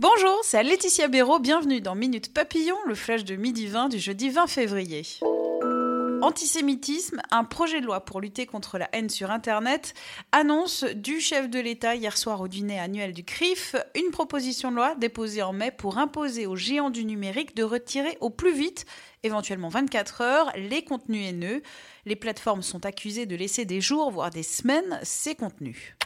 Bonjour, c'est Laetitia Béraud, bienvenue dans Minute Papillon, le flash de midi 20 du jeudi 20 février. Antisémitisme, un projet de loi pour lutter contre la haine sur Internet, annonce du chef de l'État hier soir au dîner annuel du CRIF, une proposition de loi déposée en mai pour imposer aux géants du numérique de retirer au plus vite, éventuellement 24 heures, les contenus haineux. Les plateformes sont accusées de laisser des jours, voire des semaines, ces contenus.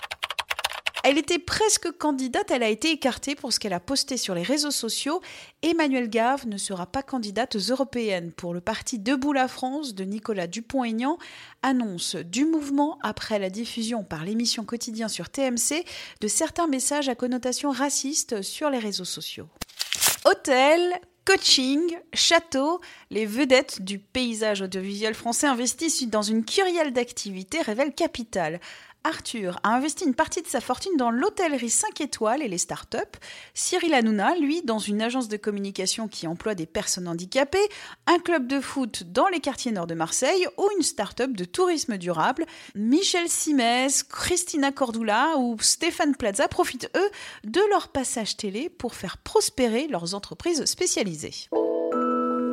Elle était presque candidate, elle a été écartée pour ce qu'elle a posté sur les réseaux sociaux. Emmanuelle Gave ne sera pas candidate aux européennes pour le parti Debout la France de Nicolas Dupont-Aignan, annonce du mouvement après la diffusion par l'émission quotidien sur TMC de certains messages à connotation raciste sur les réseaux sociaux. Hôtel, coaching, château, les vedettes du paysage audiovisuel français investissent dans une kyrielle d'activités révèle Capital. Arthur a investi une partie de sa fortune dans l'hôtellerie 5 étoiles et les startups. Cyril Hanouna, lui, dans une agence de communication qui emploie des personnes handicapées, un club de foot dans les quartiers nord de Marseille ou une start-up de tourisme durable. Michel Simès, Christina Cordula ou Stéphane Plaza profitent, eux, de leur passage télé pour faire prospérer leurs entreprises spécialisées.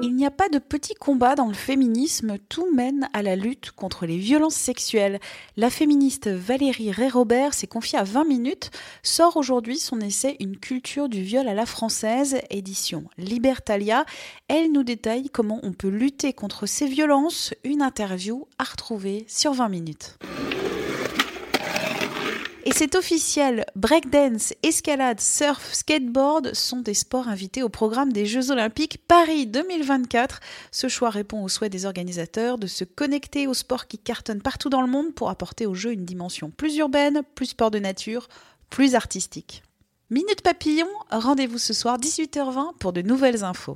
Il n'y a pas de petit combat dans le féminisme, tout mène à la lutte contre les violences sexuelles. La féministe Valérie Ré-Robert s'est confiée à 20 minutes, sort aujourd'hui son essai Une culture du viol à la française, édition Libertalia. Elle nous détaille comment on peut lutter contre ces violences, une interview à retrouver sur 20 minutes. Et c'est officiel, breakdance, escalade, surf, skateboard sont des sports invités au programme des Jeux Olympiques Paris 2024. Ce choix répond au souhait des organisateurs de se connecter aux sports qui cartonnent partout dans le monde pour apporter au jeu une dimension plus urbaine, plus sport de nature, plus artistique. Minute Papillon, rendez-vous ce soir 18h20 pour de nouvelles infos.